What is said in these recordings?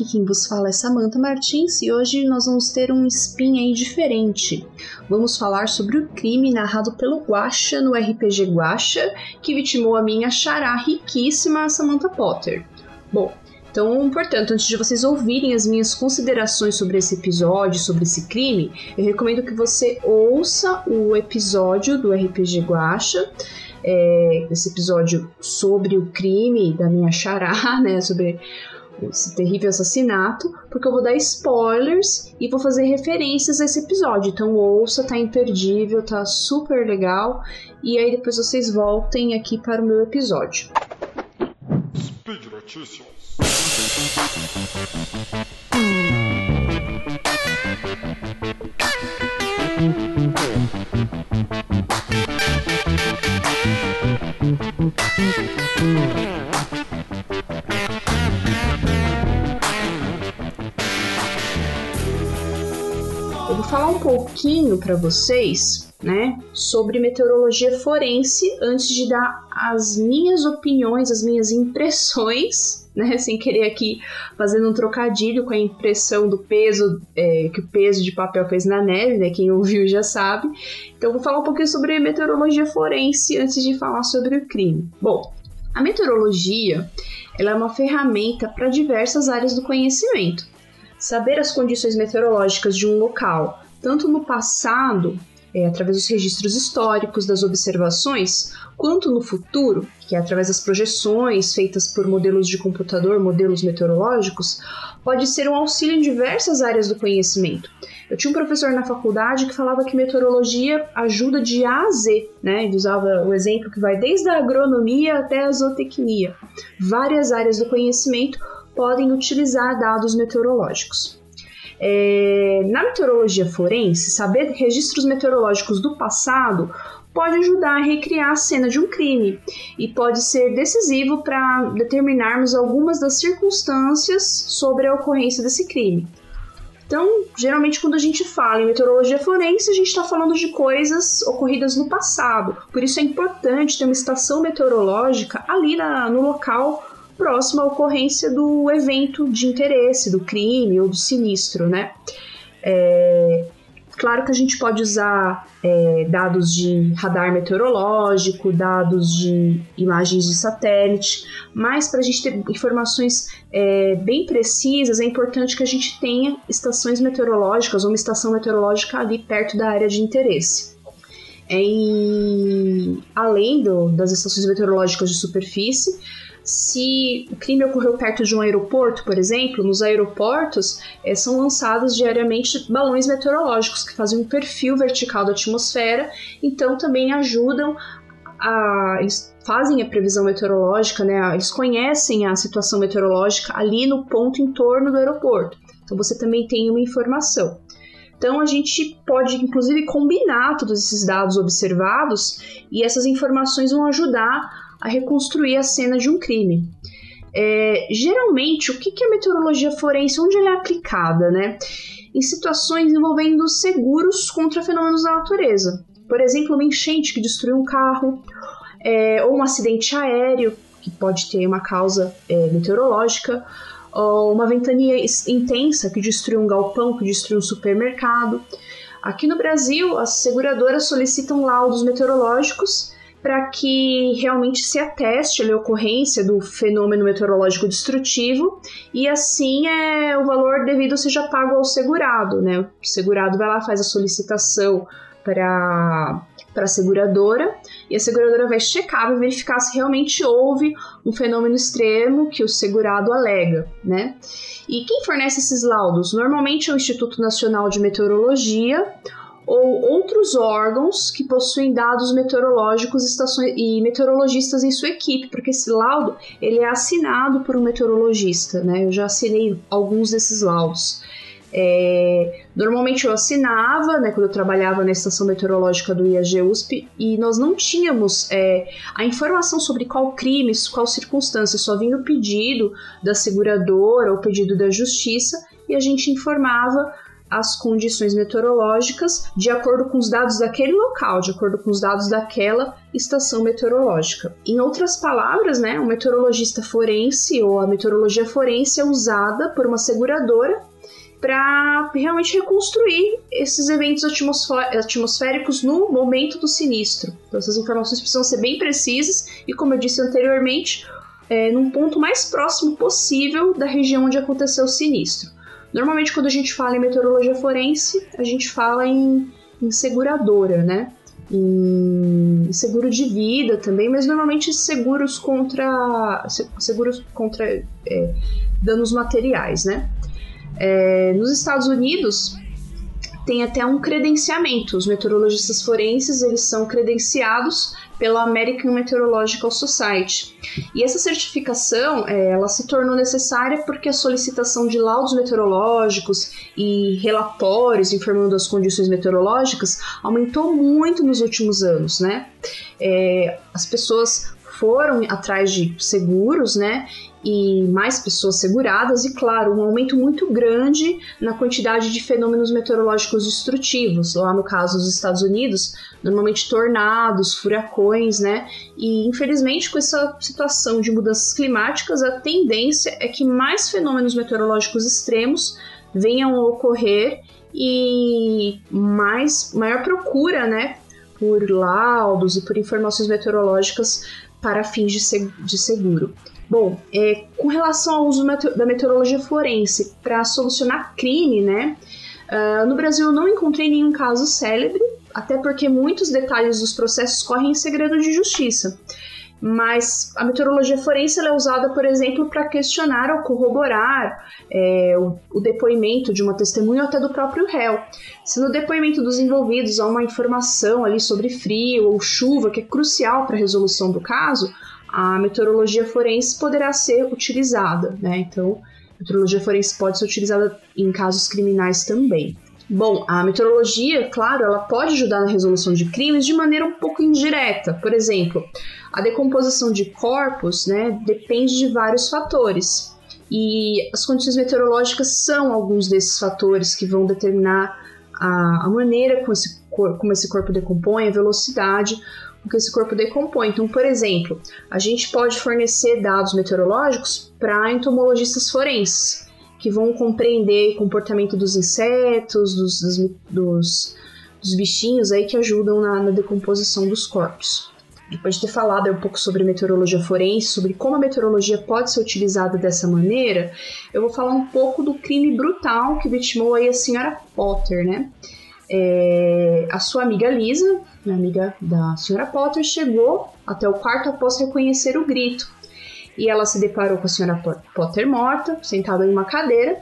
aqui quem vos fala é Samantha Martins e hoje nós vamos ter um spin aí diferente. Vamos falar sobre o crime narrado pelo Guacha no RPG Guacha, que vitimou a minha xará riquíssima Samantha Potter. Bom, então, portanto, antes de vocês ouvirem as minhas considerações sobre esse episódio, sobre esse crime, eu recomendo que você ouça o episódio do RPG Guacha é, esse episódio sobre o crime da minha xará, né? Sobre esse terrível assassinato, porque eu vou dar spoilers e vou fazer referências a esse episódio. Então ouça, tá imperdível, tá super legal. E aí depois vocês voltem aqui para o meu episódio. Speed Notícias. Vou falar um pouquinho para vocês, né, sobre meteorologia forense antes de dar as minhas opiniões, as minhas impressões, né, sem querer aqui fazendo um trocadilho com a impressão do peso é, que o peso de papel fez na neve, né, quem ouviu já sabe. Então, vou falar um pouquinho sobre meteorologia forense antes de falar sobre o crime. Bom, a meteorologia ela é uma ferramenta para diversas áreas do conhecimento. Saber as condições meteorológicas de um local, tanto no passado, é, através dos registros históricos, das observações, quanto no futuro, que é através das projeções feitas por modelos de computador, modelos meteorológicos, pode ser um auxílio em diversas áreas do conhecimento. Eu tinha um professor na faculdade que falava que meteorologia ajuda de A a Z, né? Ele usava o exemplo que vai desde a agronomia até a zootecnia. Várias áreas do conhecimento podem utilizar dados meteorológicos. É, na meteorologia forense, saber registros meteorológicos do passado pode ajudar a recriar a cena de um crime e pode ser decisivo para determinarmos algumas das circunstâncias sobre a ocorrência desse crime. Então, geralmente, quando a gente fala em meteorologia forense, a gente está falando de coisas ocorridas no passado. Por isso é importante ter uma estação meteorológica ali na, no local próximo à ocorrência do evento de interesse, do crime ou do sinistro, né? É, Claro que a gente pode usar é, dados de radar meteorológico, dados de imagens de satélite, mas para a gente ter informações é, bem precisas, é importante que a gente tenha estações meteorológicas ou uma estação meteorológica ali perto da área de interesse. É, e, além do, das estações meteorológicas de superfície, se o crime ocorreu perto de um aeroporto, por exemplo, nos aeroportos é, são lançados diariamente balões meteorológicos que fazem um perfil vertical da atmosfera, então também ajudam a. Eles fazem a previsão meteorológica, né? Eles conhecem a situação meteorológica ali no ponto em torno do aeroporto. Então você também tem uma informação. Então a gente pode inclusive combinar todos esses dados observados e essas informações vão ajudar a reconstruir a cena de um crime. É, geralmente, o que, é meteorologia forense? Onde ela é aplicada, né? Em situações envolvendo seguros contra fenômenos da natureza. Por exemplo, uma enchente que destruiu um carro, é, ou um acidente aéreo, que pode ter uma causa é, meteorológica, ou uma ventania intensa que destruiu um galpão, que destruiu um supermercado. Aqui no Brasil, as seguradoras solicitam laudos meteorológicos para que realmente se ateste a ocorrência do fenômeno meteorológico destrutivo e assim é, o valor devido seja pago ao segurado, né? O segurado vai lá faz a solicitação para para a seguradora e a seguradora vai checar, vai verificar se realmente houve um fenômeno extremo que o segurado alega, né? E quem fornece esses laudos? Normalmente é o Instituto Nacional de Meteorologia ou outros órgãos que possuem dados meteorológicos estações, e meteorologistas em sua equipe, porque esse laudo ele é assinado por um meteorologista, né? Eu já assinei alguns desses laudos. É, normalmente eu assinava, né, quando eu trabalhava na estação meteorológica do IAG USP, e nós não tínhamos é, a informação sobre qual crime, qual circunstância, só vinha o pedido da seguradora ou pedido da justiça, e a gente informava as condições meteorológicas de acordo com os dados daquele local, de acordo com os dados daquela estação meteorológica. Em outras palavras, né, o meteorologista forense ou a meteorologia forense é usada por uma seguradora para realmente reconstruir esses eventos atmosféricos no momento do sinistro. Então, essas informações precisam ser bem precisas e, como eu disse anteriormente, é, num ponto mais próximo possível da região onde aconteceu o sinistro. Normalmente, quando a gente fala em meteorologia forense, a gente fala em, em seguradora, né? Em seguro de vida também, mas normalmente seguros contra seguros contra é, danos materiais, né? É, nos Estados Unidos, tem até um credenciamento. Os meteorologistas forenses eles são credenciados pela American Meteorological Society. E essa certificação é, ela se tornou necessária porque a solicitação de laudos meteorológicos e relatórios informando as condições meteorológicas aumentou muito nos últimos anos, né? É, as pessoas foram atrás de seguros, né? E mais pessoas seguradas, e claro, um aumento muito grande na quantidade de fenômenos meteorológicos destrutivos. Lá no caso dos Estados Unidos, normalmente tornados, furacões, né? E infelizmente, com essa situação de mudanças climáticas, a tendência é que mais fenômenos meteorológicos extremos venham a ocorrer e mais maior procura, né, por laudos e por informações meteorológicas para fins de, de seguro. Bom, é, com relação ao uso da meteorologia forense para solucionar crime, né? Uh, no Brasil eu não encontrei nenhum caso célebre, até porque muitos detalhes dos processos correm em segredo de justiça. Mas a meteorologia forense é usada, por exemplo, para questionar ou corroborar é, o, o, depoimento de uma testemunha ou até do próprio réu. Se no depoimento dos envolvidos há uma informação ali sobre frio ou chuva que é crucial para a resolução do caso, a meteorologia forense poderá ser utilizada, né? Então, a meteorologia forense pode ser utilizada em casos criminais também. Bom, a meteorologia, claro, ela pode ajudar na resolução de crimes de maneira um pouco indireta. Por exemplo, a decomposição de corpos, né, depende de vários fatores. E as condições meteorológicas são alguns desses fatores que vão determinar a, a maneira como esse, como esse corpo decompõe, a velocidade que esse corpo decompõe. Então, por exemplo, a gente pode fornecer dados meteorológicos para entomologistas forenses, que vão compreender o comportamento dos insetos, dos, dos, dos, dos bichinhos aí que ajudam na, na decomposição dos corpos. Depois de ter falado um pouco sobre meteorologia forense, sobre como a meteorologia pode ser utilizada dessa maneira, eu vou falar um pouco do crime brutal que vitimou aí a senhora Potter, né? É, a sua amiga Lisa minha amiga da senhora Potter, chegou até o quarto após reconhecer o grito. E ela se deparou com a senhora Potter morta, sentada em uma cadeira.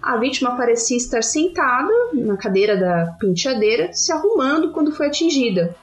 A vítima parecia estar sentada na cadeira da penteadeira, se arrumando quando foi atingida.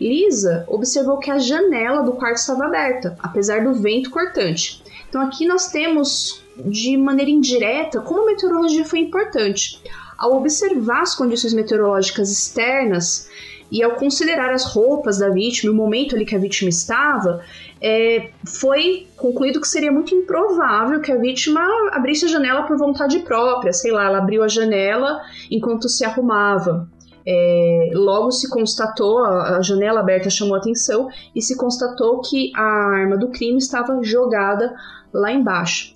Lisa observou que a janela do quarto estava aberta, apesar do vento cortante. Então aqui nós temos, de maneira indireta, como a meteorologia foi importante. Ao observar as condições meteorológicas externas e ao considerar as roupas da vítima, o momento ali que a vítima estava, é, foi concluído que seria muito improvável que a vítima abrisse a janela por vontade própria. Sei lá, ela abriu a janela enquanto se arrumava. É, logo se constatou, a, janela aberta chamou atenção e se constatou que a arma do crime estava jogada lá embaixo.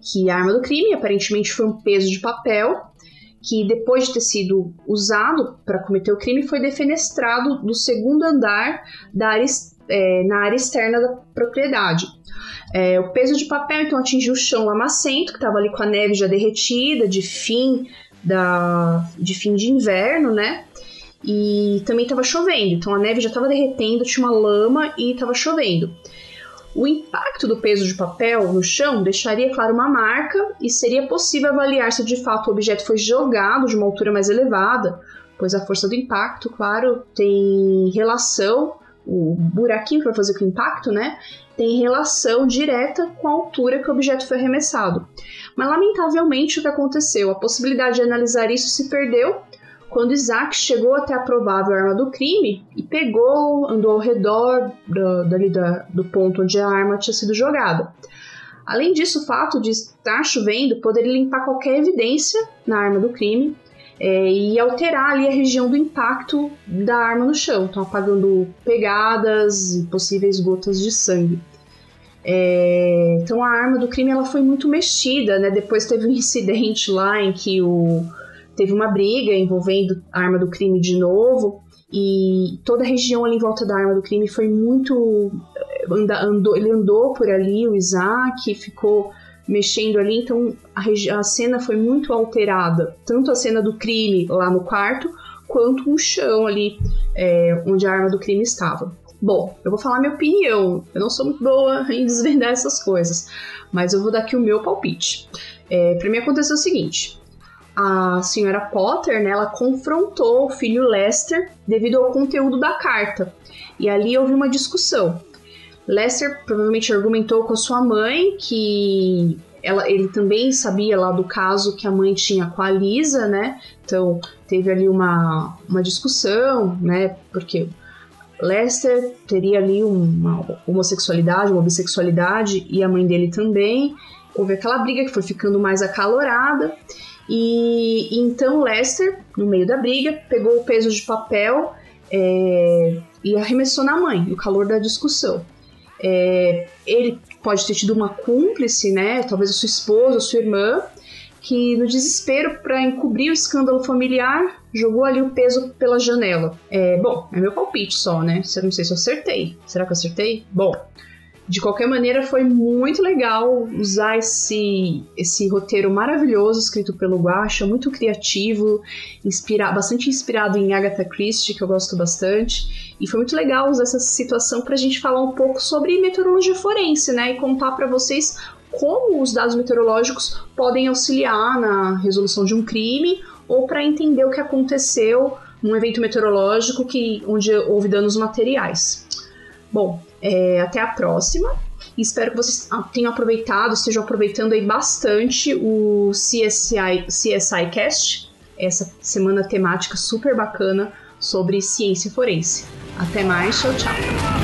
Que a arma do crime aparentemente foi um peso de papel que depois de ter sido usado para cometer o crime foi defenestrado do segundo andar da área, é, na área externa da propriedade. É, o peso de papel então atingiu o chão lamacento, que estava ali com a neve já derretida, de fim da, de fim de inverno, né? E também estava chovendo, então a neve já estava derretendo, tinha uma lama e estava chovendo. O impacto do peso de papel no chão deixaria, claro, uma marca e seria possível avaliar se de fato o objeto foi jogado de uma altura mais elevada, pois a força do impacto, claro, tem relação, o buraquinho que vai fazer com o impacto, né, tem relação direta com a altura que o objeto foi arremessado. Mas lamentavelmente o que aconteceu? A possibilidade de analisar isso se perdeu quando Isaac chegou até a provável arma do crime e pegou, andou ao redor do, dali da, do ponto onde a arma tinha sido jogada. Além disso, o fato de estar chovendo poderia limpar qualquer evidência na arma do crime, é, e alterar ali a região do impacto da arma no chão, então apagando pegadas e possíveis gotas de sangue. É, então a arma do crime ela foi muito mexida, né? Depois teve um incidente lá em que o, teve uma briga envolvendo a arma do crime de novo e toda a região ali em volta da arma do crime foi muito andou, ele andou por ali, o Isaac ficou mexendo ali, então a, a cena foi muito alterada, tanto a cena do crime lá no quarto quanto o chão ali é, onde a arma do crime estava. Bom, eu vou falar minha opinião. Eu não sou muito boa em desvendar essas coisas, mas eu vou dar aqui o meu palpite. É, para mim aconteceu o seguinte: a senhora Potter, né, ela confrontou o filho Lester devido ao conteúdo da carta. E ali houve uma discussão. Lester provavelmente argumentou com a sua mãe que ela, ele também sabia lá do caso que a mãe tinha com a Lisa, né? Então teve ali uma, uma discussão, né? Porque Lester teria ali uma homossexualidade, uma bissexualidade e a mãe dele também. Houve aquela briga que foi ficando mais acalorada. E, então Lester, no meio da briga, pegou o peso de papel é, e arremessou na mãe, no calor da discussão. É, ele pode ter tido uma cúmplice, né? Talvez a sua esposa, a sua irmã, que no desespero para encobrir o escândalo familiar jogou ali o peso pela janela. É, bom, é meu palpite só, né? Não sei se eu acertei. Será que eu acertei? Bom, de qualquer maneira, foi muito legal usar esse, esse roteiro maravilhoso escrito pelo Guacha, muito criativo, inspira, bastante inspirado em Agatha Christie, que eu gosto bastante. E foi muito legal usar essa situação para a gente falar um pouco sobre meteorologia forense, né? E contar para vocês como os dados meteorológicos podem auxiliar na resolução de um crime ou para entender o que aconteceu num evento meteorológico que, onde houve danos materiais. Bom, é, até a próxima. Espero que vocês tenham aproveitado, estejam aproveitando aí bastante o CSI, CSI Cast, essa semana temática super bacana sobre ciência forense. Até mais, tchau, tchau.